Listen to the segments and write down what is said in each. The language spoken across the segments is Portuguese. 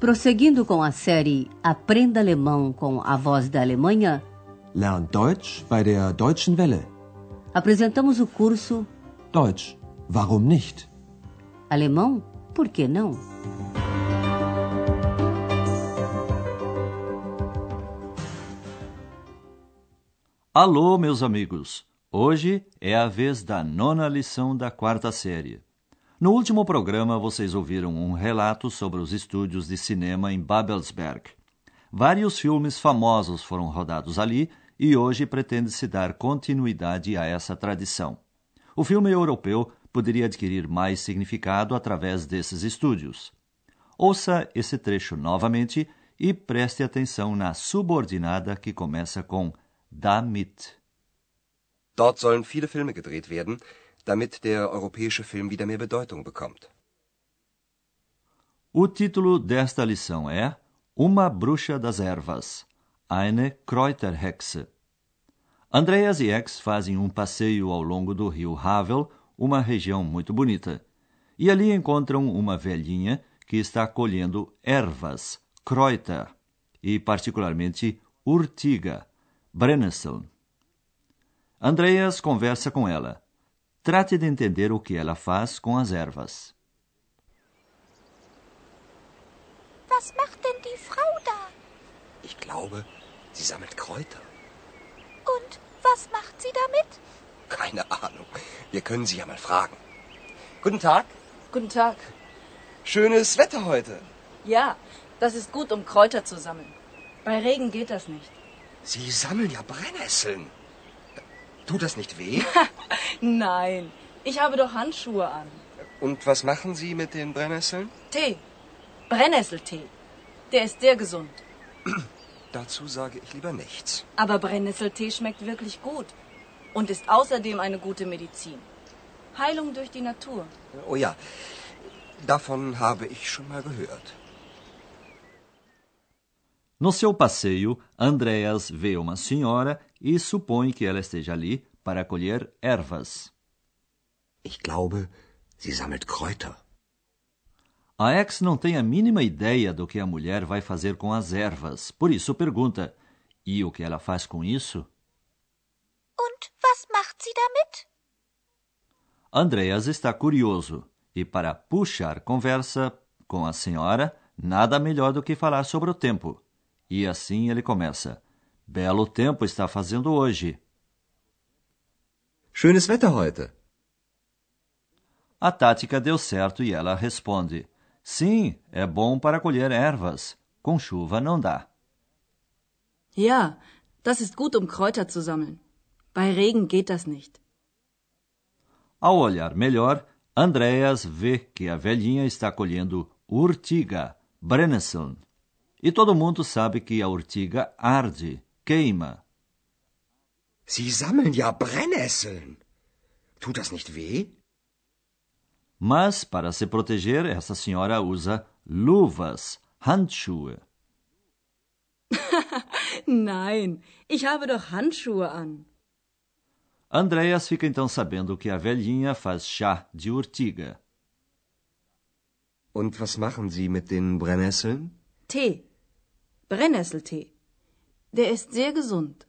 Prosseguindo com a série Aprenda Alemão com a Voz da Alemanha, Lern Deutsch bei der Deutschen Welle. apresentamos o curso Deutsch, warum nicht? Alemão, por que não? Alô, meus amigos! Hoje é a vez da nona lição da quarta série. No último programa, vocês ouviram um relato sobre os estúdios de cinema em Babelsberg. Vários filmes famosos foram rodados ali e hoje pretende-se dar continuidade a essa tradição. O filme europeu poderia adquirir mais significado através desses estúdios. Ouça esse trecho novamente e preste atenção na subordinada que começa com damit. Dort sollen viele Filme gedreht werden, damit der europäische Film wieder mehr Bedeutung bekommt. O título desta lição é Uma Bruxa das Ervas, eine Kräuterhexe. Andreas e Ex fazem um passeio ao longo do rio Havel, uma região muito bonita. E ali encontram uma velhinha que está colhendo ervas, Kräuter, e particularmente urtiga, Brennnessel. Andreas conversa com ela. Trate de entender o que ela faz com as ervas. Was macht denn die Frau da? Ich glaube, sie sammelt Kräuter. Und was macht sie damit? Keine Ahnung. Wir können sie ja mal fragen. Guten Tag. Guten Tag. Schönes Wetter heute. Ja, das ist gut, um Kräuter zu sammeln. Bei Regen geht das nicht. Sie sammeln ja Brennnesseln. Tut das nicht weh? Nein, ich habe doch Handschuhe an. Und was machen Sie mit den Brennnesseln? Tee. Brennnesseltee. Der ist sehr gesund. Dazu sage ich lieber nichts. Aber Brennnesseltee schmeckt wirklich gut und ist außerdem eine gute Medizin. Heilung durch die Natur. Oh ja, davon habe ich schon mal gehört. No seu passeio, Andreas vê uma senhora e supõe que ela esteja ali para colher ervas. Ich glaube, sie sammelt Kräuter. A ex não tem a mínima ideia do que a mulher vai fazer com as ervas, por isso pergunta: E o que ela faz com isso? Und was macht sie damit? Andreas está curioso e, para puxar conversa com a senhora, nada melhor do que falar sobre o tempo. E assim ele começa: Belo tempo está fazendo hoje. Schönes Wetter heute. A tática deu certo e ela responde: Sim, é bom para colher ervas. Com chuva não dá. Ja, das ist gut, um Kräuter zu sammeln. Bei Regen geht das nicht. Ao olhar melhor, Andreas vê que a velhinha está colhendo urtiga, Brennesseln. E todo mundo sabe que a urtiga arde, queima. Sie sammeln ja Brennnesseln. Tut das nicht weh? Mas, para se proteger, essa senhora usa luvas, Handschuhe. Nein, ich habe doch Handschuhe an. Andreas fica então sabendo que a velhinha faz chá de urtiga. Und was machen Sie mit den Brennnesseln? Tee. Brennnesseltee. Der ist sehr gesund.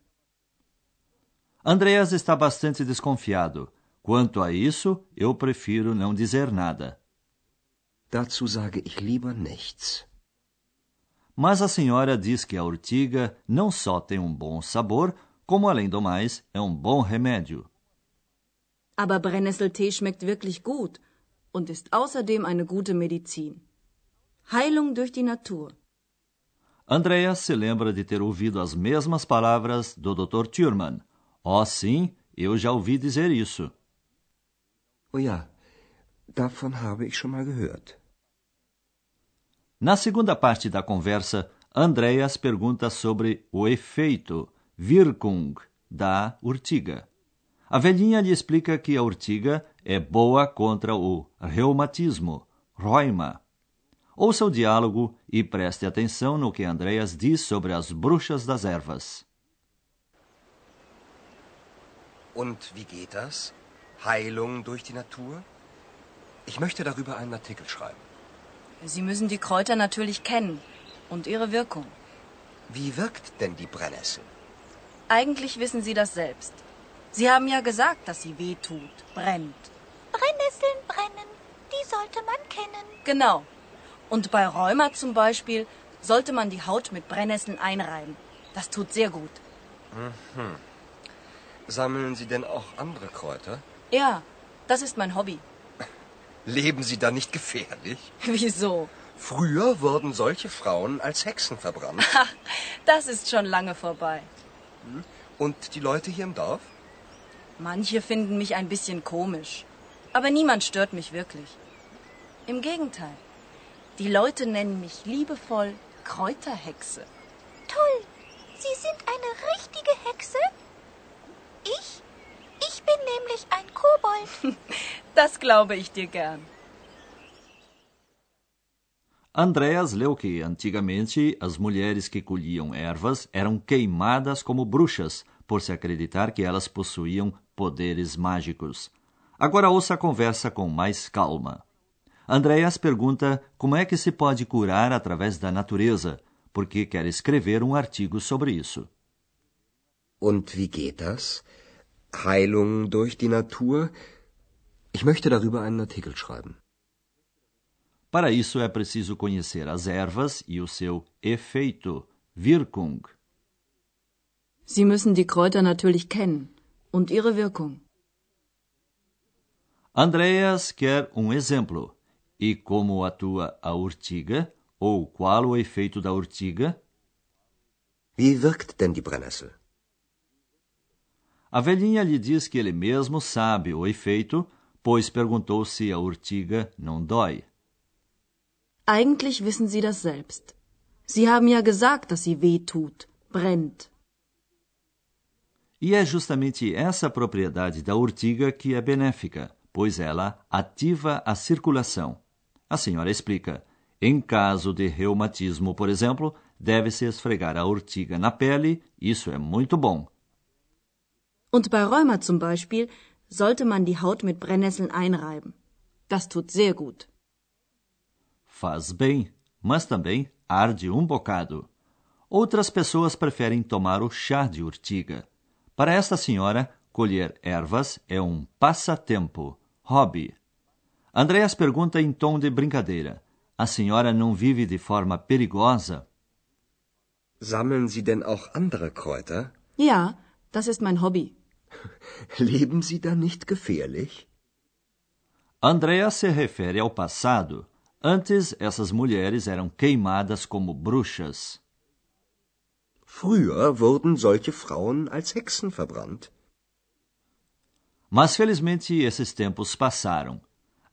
Andreas está bastante desconfiado. Quanto a isso, eu prefiro não dizer nada. Dazu sage ich lieber nichts. Mas a senhora diz que a urtiga não só tem um bom sabor, como além do mais é um bom remédio. Aber Brennnesseltee schmeckt wirklich gut und ist außerdem eine gute Medizin. Heilung durch die Natur. Andreas se lembra de ter ouvido as mesmas palavras do Dr. Thurman. Oh, sim, eu já ouvi dizer isso. Oh ja, davon habe ich schon mal gehört. Na segunda parte da conversa, Andreas pergunta sobre o efeito, Wirkung, da urtiga. A velhinha lhe explica que a urtiga é boa contra o reumatismo, Rheuma. Ouça o diálogo e preste atenção no que Andreas diz sobre as bruxas das ervas. Und wie geht das? Heilung durch die Natur? Ich möchte darüber einen Artikel schreiben. Sie müssen die Kräuter natürlich kennen und ihre Wirkung. Wie wirkt denn die Brennnessel? Eigentlich wissen Sie das selbst. Sie haben ja gesagt, dass sie weh tut, brennt. Brennnesseln brennen, die sollte man kennen. Genau. Und bei Rheuma zum Beispiel sollte man die Haut mit Brennnesseln einreiben. Das tut sehr gut. Mhm. Sammeln Sie denn auch andere Kräuter? Ja, das ist mein Hobby. Leben Sie da nicht gefährlich? Wieso? Früher wurden solche Frauen als Hexen verbrannt. das ist schon lange vorbei. Und die Leute hier im Dorf? Manche finden mich ein bisschen komisch. Aber niemand stört mich wirklich. Im Gegenteil. Die Leute nennen mich liebevoll Kräuterhexe. Toll. Sie sind eine richtige Hexe? Ich? Ich bin nämlich ein Kobold. das glaube ich dir gern. Andreas leu que, antigamente, as mulheres que colhiam ervas eram queimadas como bruxas, por se acreditar que elas possuíam poderes mágicos. Agora ouça a conversa com mais calma. Andreas pergunta como é que se pode curar através da natureza, porque quer escrever um artigo sobre isso. Und wie geht das? Heilung durch die Natur? Ich möchte darüber einen Artikel schreiben. Para isso é preciso conhecer as ervas e o seu efeito, Wirkung. Sie müssen die Kräuter natürlich kennen und ihre Wirkung. Andreas quer um exemplo. E como atua a urtiga? Ou qual o efeito da urtiga? Wie wirkt denn die Brennnessel? A velhinha lhe diz que ele mesmo sabe o efeito, pois perguntou se a urtiga não dói. Eigentlich wissen Sie das selbst. Sie haben ja gesagt, dass sie weh tut, brennt. E é justamente essa propriedade da urtiga que é benéfica, pois ela ativa a circulação. A senhora explica. Em caso de reumatismo, por exemplo, deve-se esfregar a urtiga na pele, isso é muito bom. Und bei Rheuma zum Beispiel sollte man die Haut mit Brennnesseln einreiben. Das tut sehr gut. Faz bem, mas também arde um bocado. Outras pessoas preferem tomar o chá de urtiga. Para esta senhora, colher ervas é um passatempo, hobby. Andreas pergunta em tom de brincadeira: A senhora não vive de forma perigosa? Sammeln Sie denn auch andere Kräuter? Ja, das ist mein Hobby. Leben Sie da nicht gefährlich? Andreas se refere ao passado. Antes, essas mulheres eram queimadas como bruxas. Früher wurden solche Frauen als Hexen verbrannt. Mas felizmente esses tempos passaram.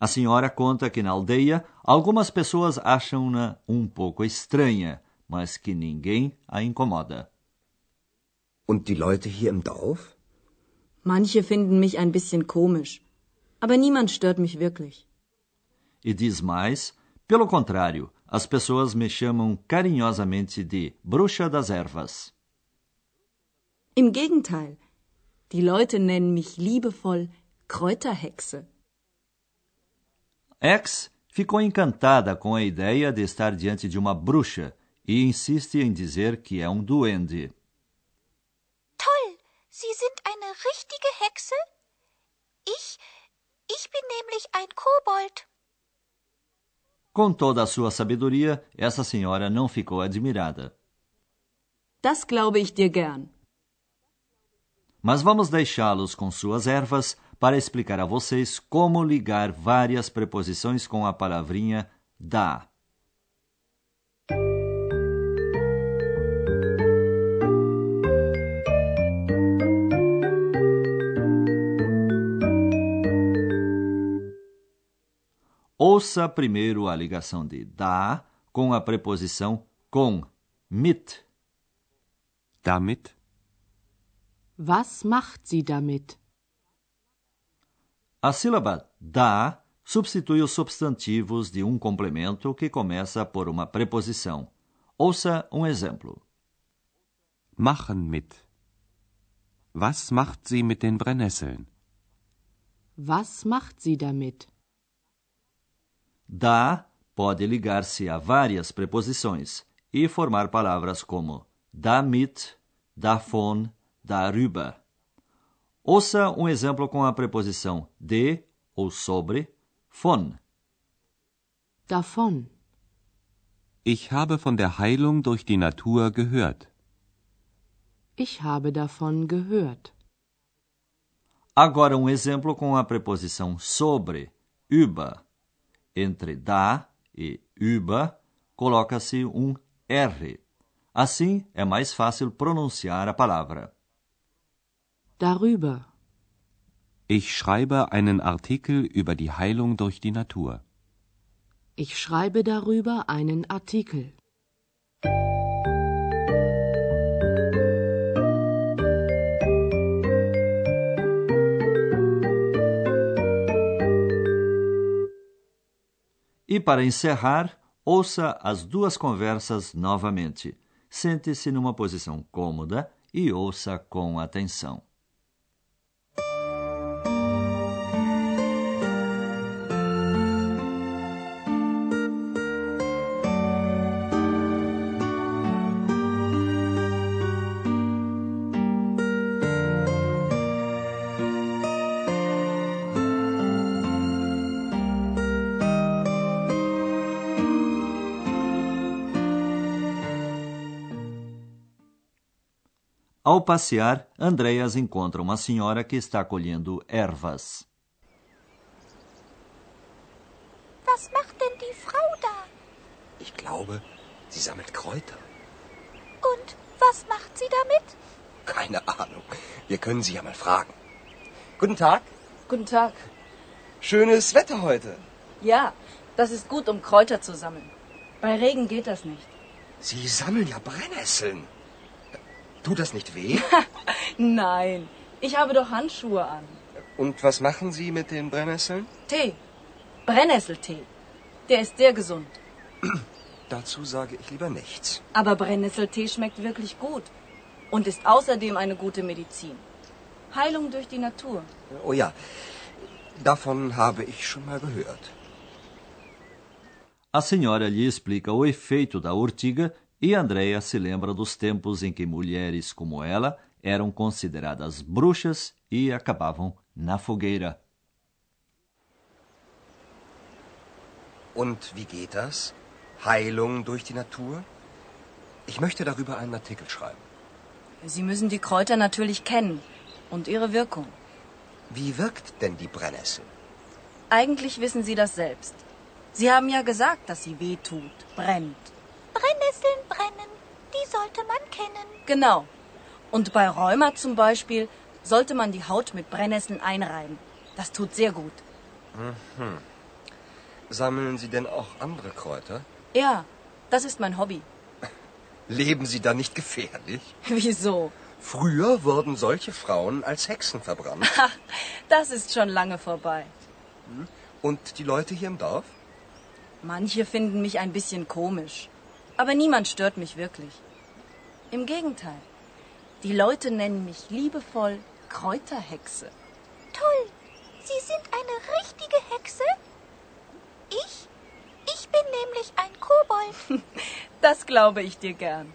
A senhora conta que na aldeia algumas pessoas acham-na um pouco estranha, mas que ninguém a incomoda. Und die Leute hier im Dorf? Manche finden mich ein bisschen komisch, aber niemand stört mich wirklich. E diz mais, pelo contrário, as pessoas me chamam carinhosamente de bruxa das ervas. Im Gegenteil, die Leute nennen mich liebevoll Kräuterhexe. X ficou encantada com a ideia de estar diante de uma bruxa e insiste em dizer que é um duende. Toll, Sie sind eine richtige Hexe? Ich, ich bin nämlich ein Kobold. Com toda a sua sabedoria, essa senhora não ficou admirada. Das glaube ich dir gern. Mas vamos deixá-los com suas ervas para explicar a vocês como ligar várias preposições com a palavrinha da. Ouça primeiro a ligação de da com a preposição com, mit. Damit? Was macht sie damit? A sílaba da substitui os substantivos de um complemento que começa por uma preposição. Ouça um exemplo. Machen mit. Was macht sie mit den Brennnesseln? Was macht sie damit? Da pode ligar-se a várias preposições e formar palavras como damit, davon, darüber. Ouça um exemplo com a preposição de ou sobre, von. Davon. Ich habe von der Heilung durch die Natur gehört. Ich habe davon gehört. Agora um exemplo com a preposição sobre, über. Entre da e über coloca-se um R. Assim é mais fácil pronunciar a palavra. Darüber. Ich schreibe einen Artikel über die Heilung durch die Natur. Ich schreibe darüber einen Artikel. E para encerrar, ouça as duas conversas novamente. Sente-se numa posição cômoda e ouça com atenção. Ao passear, Andreas encontra uma senhora que está colhendo ervas. Was macht denn die Frau da? Ich glaube, sie sammelt Kräuter. Und was macht sie damit? Keine Ahnung. Wir können sie ja mal fragen. Guten Tag. Guten Tag. Schönes Wetter heute. Ja, das ist gut, um Kräuter zu sammeln. Bei Regen geht das nicht. Sie sammeln ja Brennnesseln. Tut das nicht weh? Nein, ich habe doch Handschuhe an. Und was machen Sie mit den Brennnesseln? Tee. Brennnesseltee. Der ist sehr gesund. Dazu sage ich lieber nichts. Aber Brennnesseltee schmeckt wirklich gut und ist außerdem eine gute Medizin. Heilung durch die Natur. Oh ja, davon habe ich schon mal gehört. A senhora lhe explica o efeito da urtiga e Andréia se lembra dos tempos em que mulheres como ela eram consideradas bruxas e acabavam na fogueira. Und wie geht das? Heilung durch die Natur? Ich möchte darüber einen Artikel schreiben. Sie müssen die Kräuter natürlich kennen und ihre Wirkung. Wie wirkt denn die Brennnessel? Eigentlich wissen Sie das selbst. Sie haben ja gesagt, dass sie weh tut, brennt. Brennnesseln brennen, die sollte man kennen. Genau. Und bei Rheuma zum Beispiel sollte man die Haut mit Brennnesseln einreiben. Das tut sehr gut. Mhm. Sammeln Sie denn auch andere Kräuter? Ja, das ist mein Hobby. Leben Sie da nicht gefährlich? Wieso? Früher wurden solche Frauen als Hexen verbrannt. Ach, das ist schon lange vorbei. Und die Leute hier im Dorf? Manche finden mich ein bisschen komisch. Aber niemand stört mich wirklich. Im Gegenteil. Die Leute nennen mich liebevoll Kräuterhexe. Toll, Sie sind eine richtige Hexe? Ich? Ich bin nämlich ein Kobold. Das glaube ich dir gern.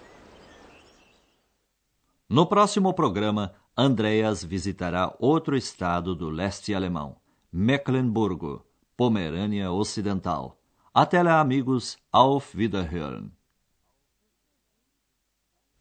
No próximo programa, Andreas visitará outro estado do leste alemão, Mecklenburgo, Pomerânia Ocidental. Até lá, amigos. Auf Wiederhören.